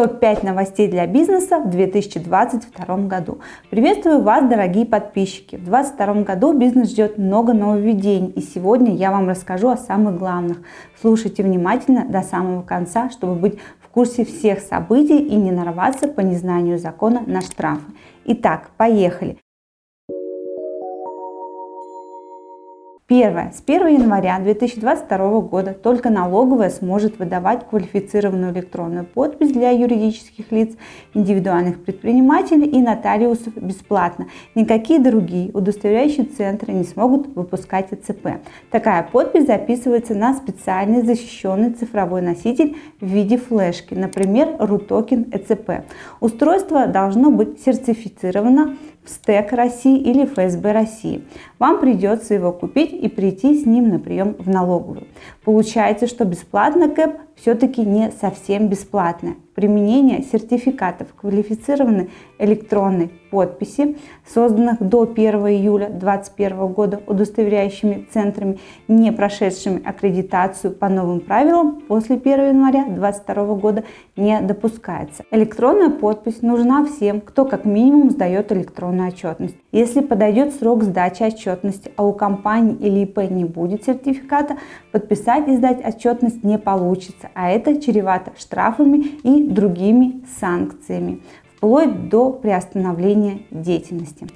Топ-5 новостей для бизнеса в 2022 году. Приветствую вас, дорогие подписчики. В 2022 году бизнес ждет много нововведений, и сегодня я вам расскажу о самых главных. Слушайте внимательно до самого конца, чтобы быть в курсе всех событий и не нарваться по незнанию закона на штрафы. Итак, поехали. Первое. С 1 января 2022 года только налоговая сможет выдавать квалифицированную электронную подпись для юридических лиц, индивидуальных предпринимателей и нотариусов бесплатно. Никакие другие удостоверяющие центры не смогут выпускать ЭЦП. Такая подпись записывается на специальный защищенный цифровой носитель в виде флешки, например, RUTOKEN ЭЦП. Устройство должно быть сертифицировано в СТЭК России или ФСБ России. Вам придется его купить и прийти с ним на прием в налоговую. Получается, что бесплатно КЭП все-таки не совсем бесплатное. Применение сертификатов квалифицированной электронной подписи, созданных до 1 июля 2021 года удостоверяющими центрами, не прошедшими аккредитацию по новым правилам, после 1 января 2022 года не допускается. Электронная подпись нужна всем, кто как минимум сдает электронную отчетность. Если подойдет срок сдачи отчетности, а у компании или ИП не будет сертификата, подписать и сдать отчетность не получится, а это чревато штрафами и другими санкциями, вплоть до приостановления деятельности.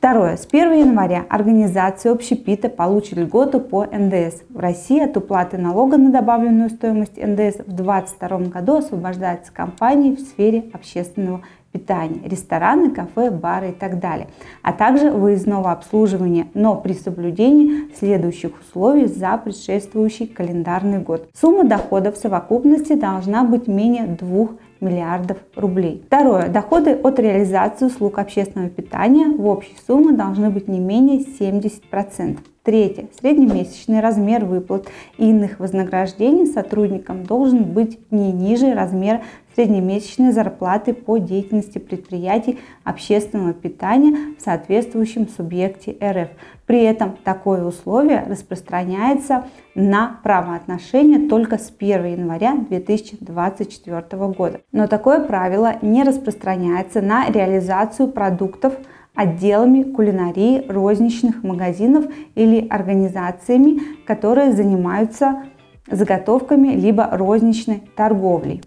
Второе. С 1 января организации общепита получат льготу по НДС. В России от уплаты налога на добавленную стоимость НДС в 2022 году освобождаются компании в сфере общественного питания, рестораны, кафе, бары и так далее, а также выездного обслуживания, но при соблюдении следующих условий за предшествующий календарный год. Сумма доходов в совокупности должна быть менее 2 миллиардов рублей. Второе. Доходы от реализации услуг общественного питания в общей сумме должны быть не менее 70%. Третье. Среднемесячный размер выплат и иных вознаграждений сотрудникам должен быть не ниже размера среднемесячной зарплаты по деятельности предприятий общественного питания в соответствующем субъекте РФ. При этом такое условие распространяется на правоотношения только с 1 января 2024 года. Но такое правило не распространяется на реализацию продуктов отделами кулинарии розничных магазинов или организациями, которые занимаются заготовками либо розничной торговлей.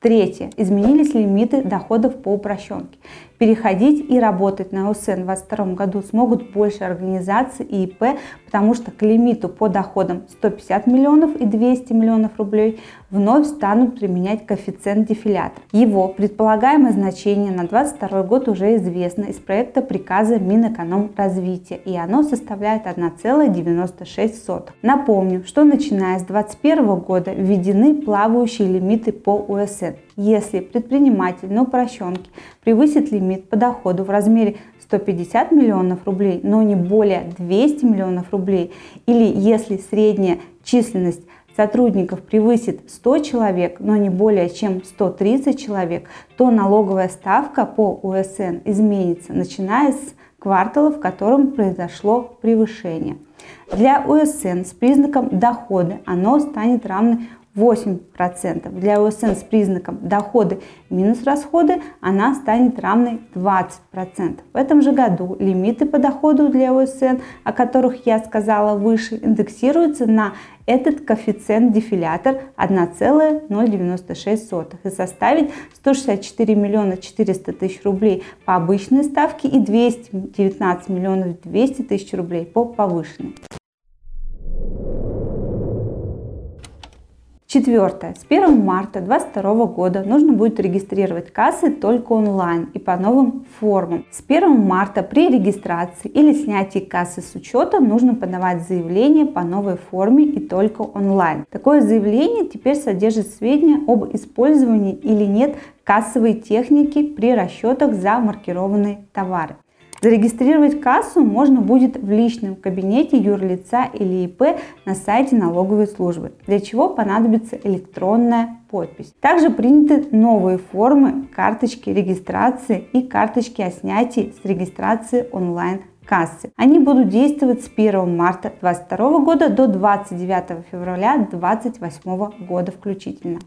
Третье. Изменились лимиты доходов по упрощенке. Переходить и работать на ОСН в 2022 году смогут больше организаций и ИП, потому что к лимиту по доходам 150 миллионов и 200 миллионов рублей вновь станут применять коэффициент дефилятор. Его предполагаемое значение на 2022 год уже известно из проекта приказа Минэкономразвития, и оно составляет 1,96. Напомню, что начиная с 2021 года введены плавающие лимиты по УСН. Если предприниматель на упрощенке превысит лимит по доходу в размере 150 миллионов рублей, но не более 200 миллионов рублей, или если средняя численность сотрудников превысит 100 человек, но не более чем 130 человек, то налоговая ставка по УСН изменится, начиная с квартала, в котором произошло превышение. Для УСН с признаком дохода оно станет равно 8%. Для ОСН с признаком доходы минус расходы она станет равной 20%. В этом же году лимиты по доходу для ОСН, о которых я сказала выше, индексируются на этот коэффициент дефилятор 1,096 и составит 164 миллиона 400 тысяч рублей по обычной ставке и 219 миллионов 200 тысяч рублей по повышенной. Четвертое. С 1 марта 2022 года нужно будет регистрировать кассы только онлайн и по новым формам. С 1 марта при регистрации или снятии кассы с учета нужно подавать заявление по новой форме и только онлайн. Такое заявление теперь содержит сведения об использовании или нет кассовой техники при расчетах за маркированные товары. Зарегистрировать кассу можно будет в личном кабинете юрлица или ИП на сайте налоговой службы, для чего понадобится электронная подпись. Также приняты новые формы карточки регистрации и карточки о снятии с регистрации онлайн кассы. Они будут действовать с 1 марта 2022 года до 29 февраля 2028 года включительно.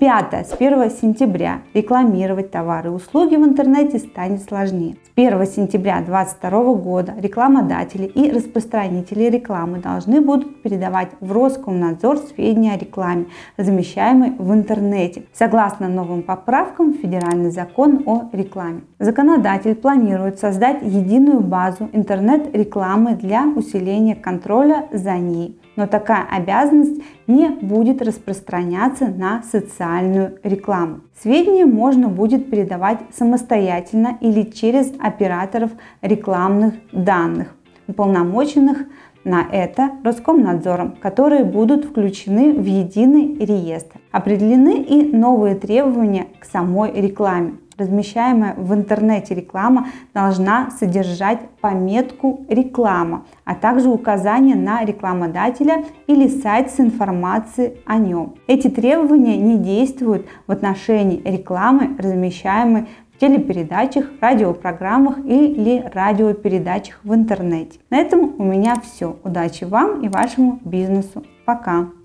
Пятое. С 1 сентября рекламировать товары и услуги в интернете станет сложнее. С 1 сентября 2022 года рекламодатели и распространители рекламы должны будут передавать в Роскомнадзор сведения о рекламе, размещаемой в интернете, согласно новым поправкам в Федеральный закон о рекламе. Законодатель планирует создать единую базу интернет-рекламы для усиления контроля за ней но такая обязанность не будет распространяться на социальную рекламу. Сведения можно будет передавать самостоятельно или через операторов рекламных данных, уполномоченных на это Роскомнадзором, которые будут включены в единый реестр. Определены и новые требования к самой рекламе размещаемая в интернете реклама должна содержать пометку «Реклама», а также указание на рекламодателя или сайт с информацией о нем. Эти требования не действуют в отношении рекламы, размещаемой в телепередачах, радиопрограммах или радиопередачах в интернете. На этом у меня все. Удачи вам и вашему бизнесу. Пока!